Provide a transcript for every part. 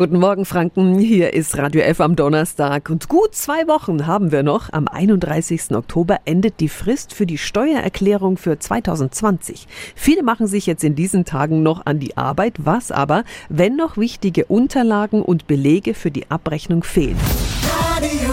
Guten Morgen, Franken. Hier ist Radio F am Donnerstag. Und gut zwei Wochen haben wir noch. Am 31. Oktober endet die Frist für die Steuererklärung für 2020. Viele machen sich jetzt in diesen Tagen noch an die Arbeit. Was aber, wenn noch wichtige Unterlagen und Belege für die Abrechnung fehlen? Radio.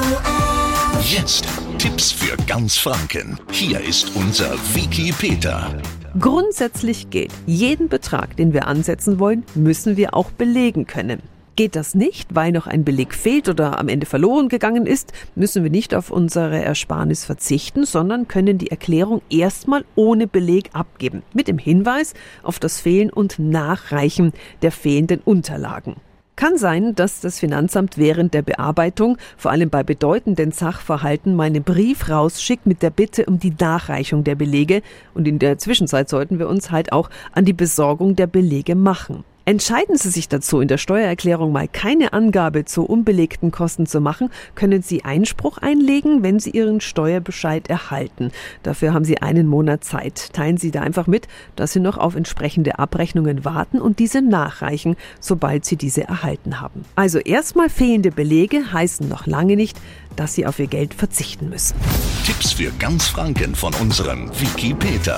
Jetzt Tipps für ganz Franken. Hier ist unser Wiki Peter. Grundsätzlich gilt, jeden Betrag, den wir ansetzen wollen, müssen wir auch belegen können. Geht das nicht, weil noch ein Beleg fehlt oder am Ende verloren gegangen ist, müssen wir nicht auf unsere Ersparnis verzichten, sondern können die Erklärung erstmal ohne Beleg abgeben, mit dem Hinweis auf das Fehlen und Nachreichen der fehlenden Unterlagen. Kann sein, dass das Finanzamt während der Bearbeitung, vor allem bei bedeutenden Sachverhalten, meinen Brief rausschickt mit der Bitte um die Nachreichung der Belege und in der Zwischenzeit sollten wir uns halt auch an die Besorgung der Belege machen. Entscheiden Sie sich dazu, in der Steuererklärung mal keine Angabe zu unbelegten Kosten zu machen, können Sie Einspruch einlegen, wenn Sie Ihren Steuerbescheid erhalten. Dafür haben Sie einen Monat Zeit. Teilen Sie da einfach mit, dass Sie noch auf entsprechende Abrechnungen warten und diese nachreichen, sobald Sie diese erhalten haben. Also erstmal fehlende Belege heißen noch lange nicht, dass Sie auf Ihr Geld verzichten müssen. Tipps für ganz Franken von unserem Wiki Peter.